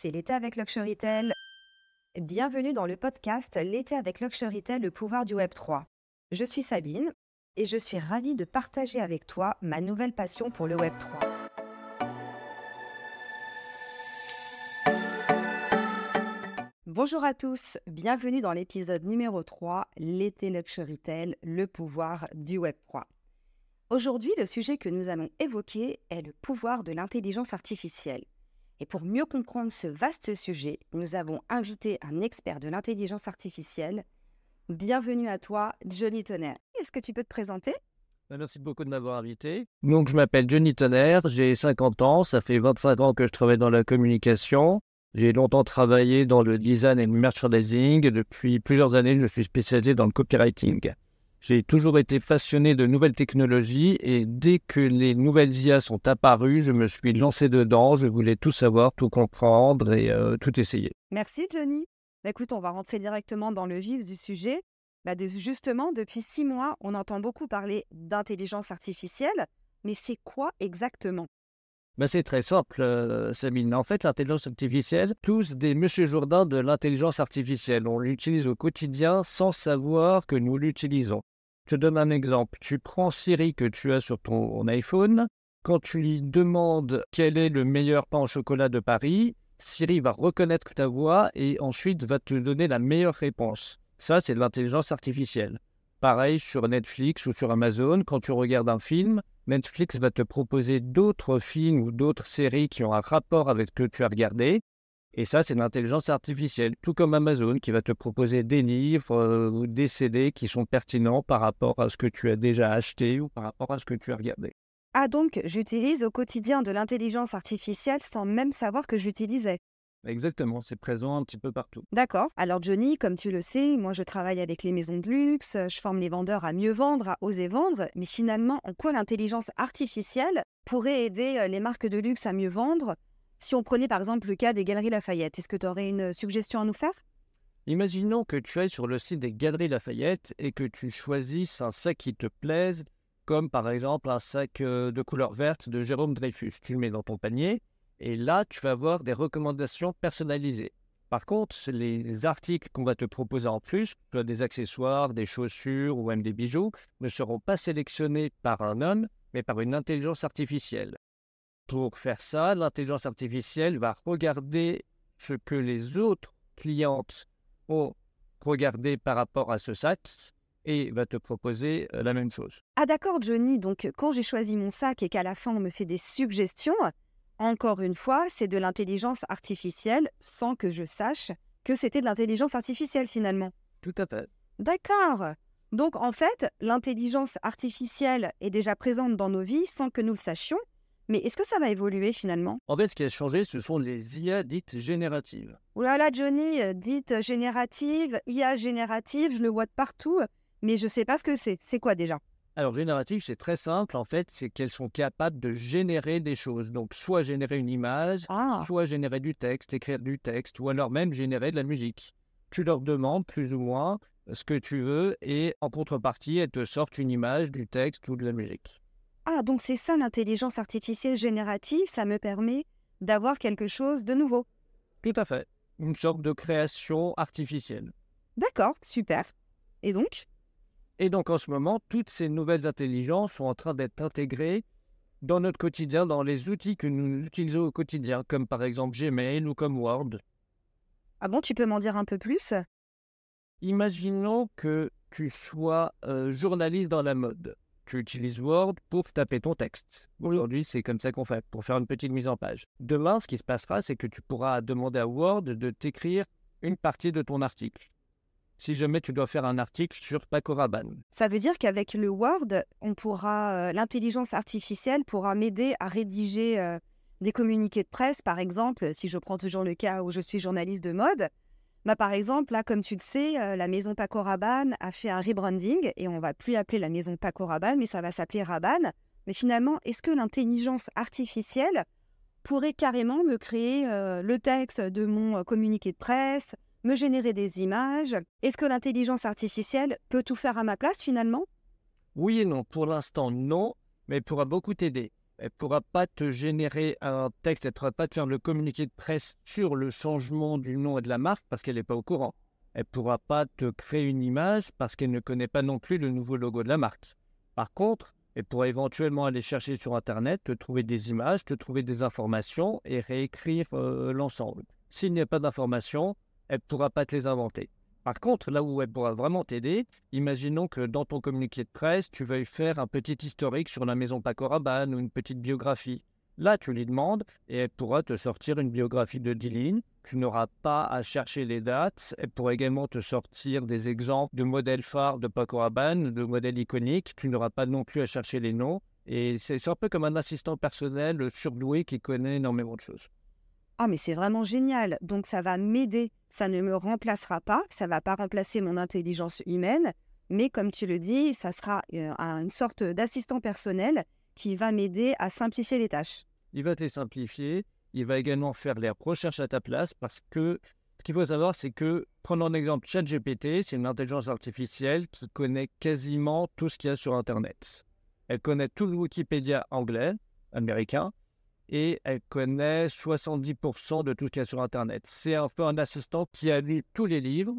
c'est l'été avec Luxurytel. Bienvenue dans le podcast L'été avec Luxurytel, le pouvoir du Web 3. Je suis Sabine et je suis ravie de partager avec toi ma nouvelle passion pour le Web 3. Bonjour à tous, bienvenue dans l'épisode numéro 3, l'été Luxurytel, le pouvoir du Web 3. Aujourd'hui, le sujet que nous allons évoquer est le pouvoir de l'intelligence artificielle. Et pour mieux comprendre ce vaste sujet, nous avons invité un expert de l'intelligence artificielle. Bienvenue à toi, Johnny Tonner. Est-ce que tu peux te présenter? Bah, Merci beaucoup de m'avoir invité. Donc, je m'appelle Johnny Tonner, j'ai 50 ans, ça fait 25 ans que je travaille dans la communication. J'ai longtemps travaillé dans le design et le merchandising. Depuis plusieurs années, je suis spécialisé dans le copywriting. J'ai toujours été passionné de nouvelles technologies et dès que les nouvelles IA sont apparues, je me suis lancé dedans. Je voulais tout savoir, tout comprendre et euh, tout essayer. Merci Johnny. Bah, écoute, on va rentrer directement dans le vif du sujet. Bah, justement, depuis six mois, on entend beaucoup parler d'intelligence artificielle, mais c'est quoi exactement? Bah, c'est très simple, euh, Sabine. En fait, l'intelligence artificielle, tous des Monsieur Jourdain de l'intelligence artificielle. On l'utilise au quotidien sans savoir que nous l'utilisons. Je te donne un exemple. Tu prends Siri que tu as sur ton iPhone. Quand tu lui demandes quel est le meilleur pain au chocolat de Paris, Siri va reconnaître ta voix et ensuite va te donner la meilleure réponse. Ça, c'est de l'intelligence artificielle. Pareil sur Netflix ou sur Amazon, quand tu regardes un film, Netflix va te proposer d'autres films ou d'autres séries qui ont un rapport avec ce que tu as regardé. Et ça, c'est l'intelligence artificielle, tout comme Amazon qui va te proposer des livres euh, ou des CD qui sont pertinents par rapport à ce que tu as déjà acheté ou par rapport à ce que tu as regardé. Ah donc, j'utilise au quotidien de l'intelligence artificielle sans même savoir que j'utilisais. Exactement, c'est présent un petit peu partout. D'accord. Alors Johnny, comme tu le sais, moi je travaille avec les maisons de luxe, je forme les vendeurs à mieux vendre, à oser vendre, mais finalement, en quoi l'intelligence artificielle pourrait aider euh, les marques de luxe à mieux vendre? Si on prenait par exemple le cas des Galeries Lafayette, est-ce que tu aurais une suggestion à nous faire? Imaginons que tu ailles sur le site des Galeries Lafayette et que tu choisisses un sac qui te plaise, comme par exemple un sac euh, de couleur verte de Jérôme Dreyfus. Tu le mets dans ton panier et là, tu vas avoir des recommandations personnalisées. Par contre, les articles qu'on va te proposer en plus, soit des accessoires, des chaussures ou même des bijoux, ne seront pas sélectionnés par un homme, mais par une intelligence artificielle. Pour faire ça, l'intelligence artificielle va regarder ce que les autres clientes ont regardé par rapport à ce sac et va te proposer euh, la même chose. Ah d'accord Johnny, donc quand j'ai choisi mon sac et qu'à la fin on me fait des suggestions, encore une fois, c'est de l'intelligence artificielle sans que je sache que c'était de l'intelligence artificielle finalement. Tout à fait. D'accord. Donc en fait, l'intelligence artificielle est déjà présente dans nos vies sans que nous le sachions. Mais est-ce que ça va évoluer finalement? En fait, ce qui a changé, ce sont les IA dites génératives. Ouh là là, Johnny, dites génératives, IA générative, je le vois de partout, mais je ne sais pas ce que c'est. C'est quoi déjà? Alors, génératif, c'est très simple. En fait, c'est qu'elles sont capables de générer des choses. Donc, soit générer une image, ah. soit générer du texte, écrire du texte, ou alors même générer de la musique. Tu leur demandes plus ou moins ce que tu veux et en contrepartie, elles te sortent une image, du texte ou de la musique. Ah, donc c'est ça l'intelligence artificielle générative, ça me permet d'avoir quelque chose de nouveau. Tout à fait. Une sorte de création artificielle. D'accord, super. Et donc? Et donc en ce moment, toutes ces nouvelles intelligences sont en train d'être intégrées dans notre quotidien, dans les outils que nous utilisons au quotidien, comme par exemple Gmail ou comme Word. Ah bon, tu peux m'en dire un peu plus? Imaginons que tu sois euh, journaliste dans la mode. Tu utilises Word pour taper ton texte. Aujourd'hui, c'est comme ça qu'on fait, pour faire une petite mise en page. Demain, ce qui se passera, c'est que tu pourras demander à Word de t'écrire une partie de ton article si jamais tu dois faire un article sur Paco Rabanne. Ça veut dire qu'avec le Word, on pourra, euh, l'intelligence artificielle pourra m'aider à rédiger euh, des communiqués de presse, par exemple, si je prends toujours le cas où je suis journaliste de mode. Bah, par exemple, là, comme tu le sais, euh, la maison Paco Rabanne a fait un rebranding et on va plus appeler la maison Paco Rabanne, mais ça va s'appeler Rabanne. Mais finalement, est-ce que l'intelligence artificielle pourrait carrément me créer le texte de mon communiqué de presse, me générer des images. Est-ce que l'intelligence artificielle peut tout faire à ma place finalement? Oui et non. Pour l'instant, non, mais elle pourra beaucoup t'aider. Elle ne pourra pas te générer un texte, elle ne pourra pas te faire le communiqué de presse sur le changement du nom et de la marque parce qu'elle n'est pas au courant. Elle ne pourra pas te créer une image parce qu'elle ne connaît pas non plus le nouveau logo de la marque. Par contre, elle pourra éventuellement aller chercher sur Internet, te trouver des images, te trouver des informations et réécrire euh, l'ensemble. S'il n'y a pas d'informations, elle ne pourra pas te les inventer. Par contre, là où elle pourra vraiment t'aider, imaginons que dans ton communiqué de presse, tu veuilles faire un petit historique sur la maison Paco Rabanne ou une petite biographie. Là, tu lui demandes et elle pourra te sortir une biographie de 10 lignes. Tu n'auras pas à chercher les dates. Elle pourra également te sortir des exemples de modèles phares de Paco Rabanne, de modèles iconiques. Tu n'auras pas non plus à chercher les noms. Et c'est un peu comme un assistant personnel surdoué qui connaît énormément de choses. Ah, mais c'est vraiment génial. Donc, ça va m'aider. Ça ne me remplacera pas. Ça va pas remplacer mon intelligence humaine. Mais comme tu le dis, ça sera euh, une sorte d'assistant personnel qui va m'aider à simplifier les tâches il va te les simplifier, il va également faire les recherches à ta place parce que ce qu'il faut savoir, c'est que, prenons l'exemple ChatGPT, c'est une intelligence artificielle qui connaît quasiment tout ce qu'il y a sur Internet. Elle connaît tout le Wikipédia anglais, américain, et elle connaît 70% de tout ce qu'il y a sur Internet. C'est un peu un assistant qui a lu tous les livres,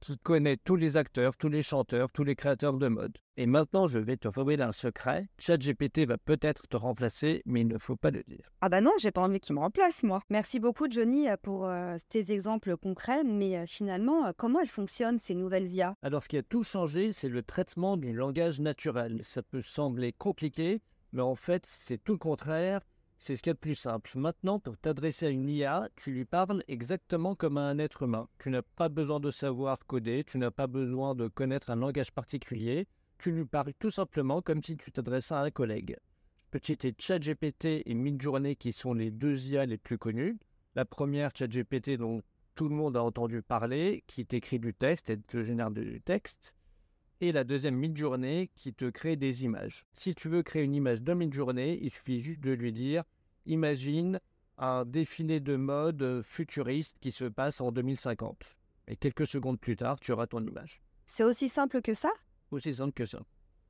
qui connaît tous les acteurs, tous les chanteurs, tous les créateurs de mode. Et maintenant, je vais te révéler un secret. ChatGPT va peut-être te remplacer, mais il ne faut pas le dire. Ah bah non, j'ai pas envie qu'il me remplace, moi. Merci beaucoup, Johnny, pour euh, tes exemples concrets. Mais euh, finalement, euh, comment elles fonctionnent, ces nouvelles IA Alors, ce qui a tout changé, c'est le traitement du langage naturel. Ça peut sembler compliqué, mais en fait, c'est tout le contraire. C'est ce qu'il y a de plus simple. Maintenant, pour t'adresser à une IA, tu lui parles exactement comme à un être humain. Tu n'as pas besoin de savoir coder, tu n'as pas besoin de connaître un langage particulier. Tu lui parles tout simplement comme si tu t'adressais à un collègue. Petit et ChatGPT et Midjourney qui sont les deux IA les plus connus. La première, ChatGPT, dont tout le monde a entendu parler, qui t'écrit du texte et te génère du texte et la deuxième mid-journée qui te crée des images. Si tu veux créer une image de mid-journée, il suffit juste de lui dire imagine un défilé de mode futuriste qui se passe en 2050. Et quelques secondes plus tard, tu auras ton image. C'est aussi simple que ça? Aussi simple que ça.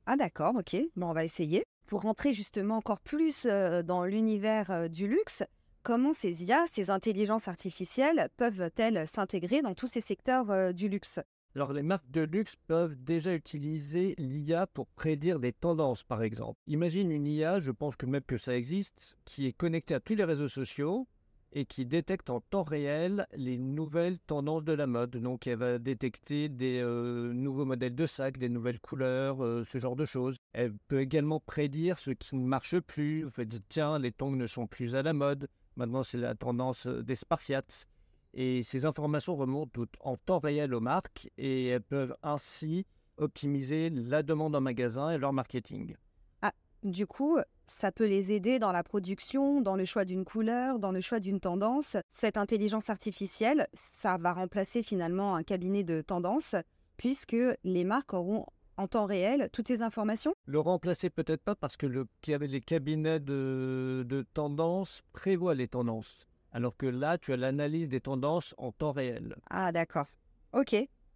Ah d'accord, ok. Bon, on va essayer. Pour rentrer justement encore plus euh, dans l'univers euh, du luxe, comment ces IA, ces intelligences artificielles, peuvent-elles s'intégrer dans tous ces secteurs euh, du luxe? Alors les marques de luxe peuvent déjà utiliser l'IA pour prédire des tendances, par exemple. Imagine une IA, je pense que même que ça existe, qui est connectée à tous les réseaux sociaux et qui détecte en temps réel les nouvelles tendances de la mode. Donc elle va détecter des euh, nouveaux modèles de sacs, des nouvelles couleurs, euh, ce genre de choses. Elle peut également prédire ce qui ne marche plus. Vous faites tiens, les tongs ne sont plus à la mode. Maintenant c'est la tendance euh, des spartiates. Et ces informations remontent en temps réel aux marques et elles peuvent ainsi optimiser la demande en magasin et leur marketing. Ah, du coup, ça peut les aider dans la production, dans le choix d'une couleur, dans le choix d'une tendance. Cette intelligence artificielle, ça va remplacer finalement un cabinet de tendance puisque les marques auront en temps réel toutes ces informations Le remplacer peut-être pas parce que le, les cabinets de, de tendance prévoient les tendances. Alors que là, tu as l'analyse des tendances en temps réel. Ah, d'accord. Ok.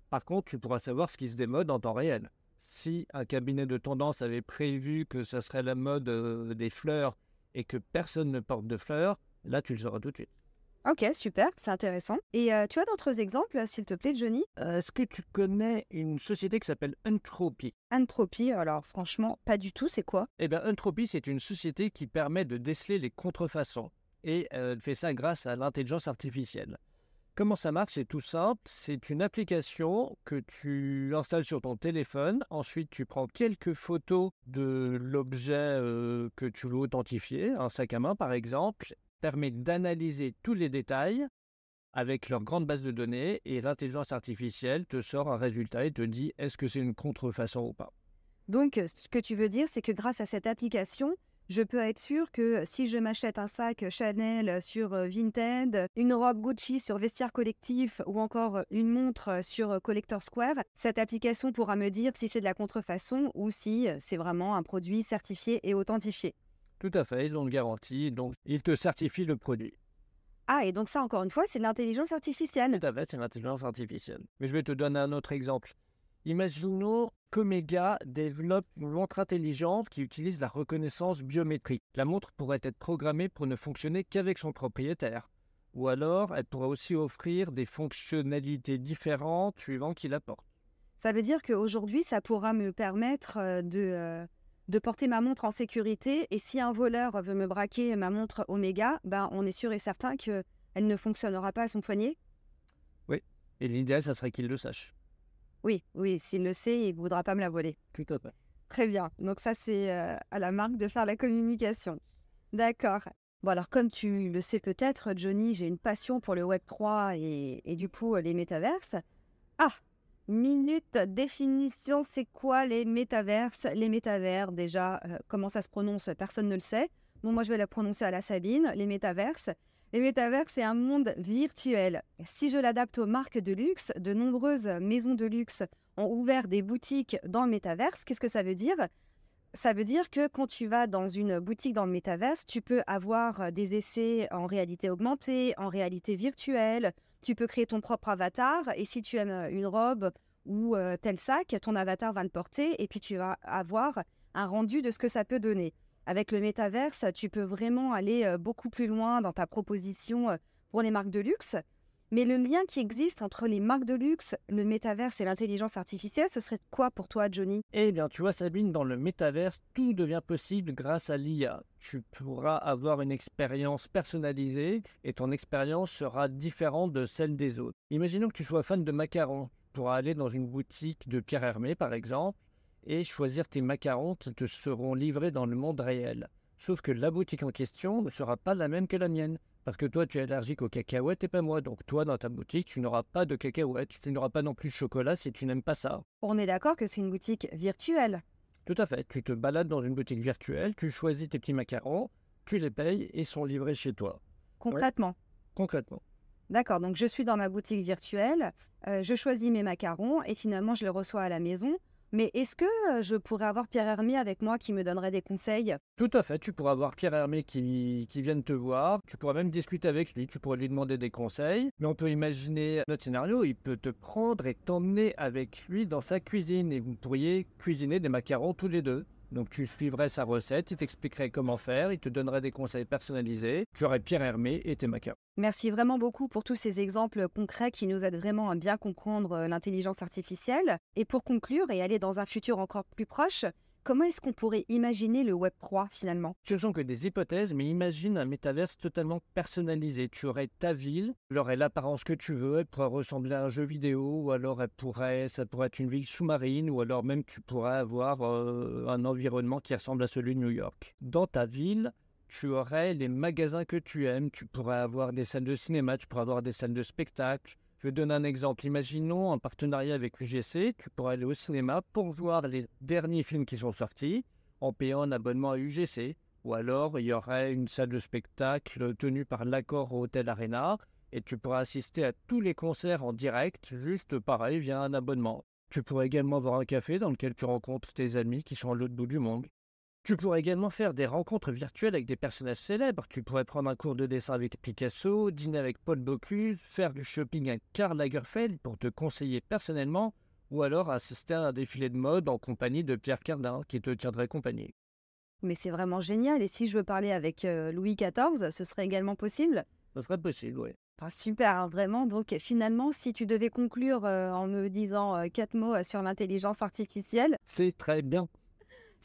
Par contre, tu pourras savoir ce qui se démode en temps réel. Si un cabinet de tendance avait prévu que ça serait la mode euh, des fleurs et que personne ne porte de fleurs, là, tu le sauras tout de suite. Ok, super, c'est intéressant. Et euh, tu as d'autres exemples, s'il te plaît, Johnny? Euh, Est-ce que tu connais une société qui s'appelle Entropy Entropy, alors franchement, pas du tout, c'est quoi? Eh bien, Entropy, c'est une société qui permet de déceler les contrefaçons et elle fait ça grâce à l'intelligence artificielle. Comment ça marche? C'est tout simple. C'est une application que tu installes sur ton téléphone. Ensuite, tu prends quelques photos de l'objet euh, que tu veux authentifier, un sac à main par exemple, permet d'analyser tous les détails avec leur grande base de données et l'intelligence artificielle te sort un résultat et te dit est-ce que c'est une contrefaçon ou pas. Donc, ce que tu veux dire, c'est que grâce à cette application, je peux être sûr que si je m'achète un sac Chanel sur euh, Vinted, une robe Gucci sur Vestiaire Collectif ou encore une montre sur Collector Square, cette application pourra me dire si c'est de la contrefaçon ou si c'est vraiment un produit certifié et authentifié. Tout à fait, ils ont une garantie, donc ils te certifient le produit. Ah, et donc ça, encore une fois, c'est l'intelligence artificielle. Tout à fait, c'est l'intelligence artificielle. Mais je vais te donner un autre exemple. Imaginons qu'Omega développe une montre intelligente qui utilise la reconnaissance biométrique. La montre pourrait être programmée pour ne fonctionner qu'avec son propriétaire. Ou alors, elle pourrait aussi offrir des fonctionnalités différentes suivant qui la porte. Ça veut dire qu'aujourd'hui, ça pourra me permettre euh, de, euh, de porter ma montre en sécurité. Et si un voleur veut me braquer ma montre Omega, ben, on est sûr et certain qu'elle ne fonctionnera pas à son poignet? Oui, et l'idéal, ça serait qu'il le sache. Oui, oui, s'il le sait, il ne voudra pas me la voler. Tout à fait. Très bien. Donc ça, c'est euh, à la marque de faire la communication. D'accord. Bon, alors comme tu le sais peut-être, Johnny, j'ai une passion pour le Web3 et, et du coup les métaverses. Ah, Minute définition, c'est quoi les métaverses? Les métavers, déjà, euh, comment ça se prononce? Personne ne le sait. Bon, moi, je vais la prononcer à la Sabine. Les métaverses. Les métaverses, c'est un monde virtuel. Si je l'adapte aux marques de luxe, de nombreuses maisons de luxe ont ouvert des boutiques dans le métaverse. Qu'est-ce que ça veut dire? Ça veut dire que quand tu vas dans une boutique dans le métaverse, tu peux avoir des essais en réalité augmentée, en réalité virtuelle. Tu peux créer ton propre avatar et si tu aimes une robe ou euh, tel sac, ton avatar va le porter et puis tu vas avoir un rendu de ce que ça peut donner. Avec le métaverse, tu peux vraiment aller euh, beaucoup plus loin dans ta proposition euh, pour les marques de luxe. Mais le lien qui existe entre les marques de luxe, le métaverse et l'intelligence artificielle, ce serait quoi pour toi, Johnny? Eh bien, tu vois, Sabine, dans le métaverse, tout devient possible grâce à l'IA. Tu pourras avoir une expérience personnalisée et ton expérience sera différente de celle des autres. Imaginons que tu sois fan de macarons. Tu pourras aller dans une boutique de Pierre Hermé, par exemple, et choisir tes macarons qui te seront livrés dans le monde réel. Sauf que la boutique en question ne sera pas la même que la mienne. Parce que toi, tu es allergique aux cacahuètes et pas moi. Donc toi, dans ta boutique, tu n'auras pas de cacahuètes. Tu n'auras pas non plus de chocolat si tu n'aimes pas ça. On est d'accord que c'est une boutique virtuelle. Tout à fait. Tu te balades dans une boutique virtuelle, tu choisis tes petits macarons, tu les payes et sont livrés chez toi. Concrètement Concrètement. D'accord, donc je suis dans ma boutique virtuelle, euh, je choisis mes macarons et finalement je les reçois à la maison. Mais est-ce que je pourrais avoir Pierre Hermé avec moi qui me donnerait des conseils? Tout à fait, tu pourras avoir Pierre Hermé qui, qui vienne te voir, tu pourras même discuter avec lui, tu pourrais lui demander des conseils. Mais on peut imaginer notre scénario, il peut te prendre et t'emmener avec lui dans sa cuisine et vous pourriez cuisiner des macarons tous les deux. Donc tu suivrais sa recette, il t'expliquerait comment faire, il te donnerait des conseils personnalisés. Tu aurais Pierre Hermé et tes macarons. Merci vraiment beaucoup pour tous ces exemples concrets qui nous aident vraiment à bien comprendre euh, l'intelligence artificielle. Et pour conclure et aller dans un futur encore plus proche, comment est-ce qu'on pourrait imaginer le Web 3 finalement? Ce ne sont que des hypothèses, mais imagine un métaverse totalement personnalisé. Tu aurais ta ville, elle aurait l'apparence que tu veux, elle pourrait ressembler à un jeu vidéo, ou alors elle pourrait, ça pourrait être une ville sous-marine, ou alors même tu pourrais avoir euh, un environnement qui ressemble à celui de New York. Dans ta ville, tu aurais les magasins que tu aimes, tu pourrais avoir des salles de cinéma, tu pourrais avoir des salles de spectacle. Je vais donner un exemple. Imaginons un partenariat avec UGC, tu pourrais aller au cinéma pour voir les derniers films qui sont sortis en payant un abonnement à UGC. Ou alors, il y aurait une salle de spectacle tenue par l'accord Hotel Arena et tu pourras assister à tous les concerts en direct, juste pareil, via un abonnement. Tu pourrais également avoir un café dans lequel tu rencontres tes amis qui sont à l'autre bout du monde. Tu pourrais également faire des rencontres virtuelles avec des personnages célèbres. Tu pourrais prendre un cours de dessin avec Picasso, dîner avec Paul Bocuse, faire du shopping avec Karl Lagerfeld pour te conseiller personnellement, ou alors assister à un défilé de mode en compagnie de Pierre Cardin qui te tiendrait compagnie. Mais c'est vraiment génial. Et si je veux parler avec euh, Louis XIV, ce serait également possible? Ce serait possible, oui. Ah, super, hein, vraiment. Donc finalement, si tu devais conclure euh, en me disant euh, quatre mots sur l'intelligence artificielle... C'est très bien.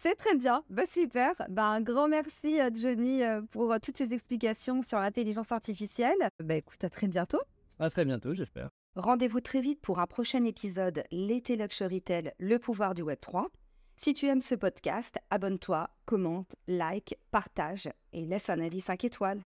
C'est très bien, bah, super. Bah, un grand merci à Johnny pour toutes ces explications sur l'intelligence artificielle. Bah, écoute, à très bientôt. À très bientôt, j'espère. Rendez-vous très vite pour un prochain épisode L'été Luxury Tale, le pouvoir du Web 3. Si tu aimes ce podcast, abonne-toi, commente, like, partage et laisse un avis 5 étoiles.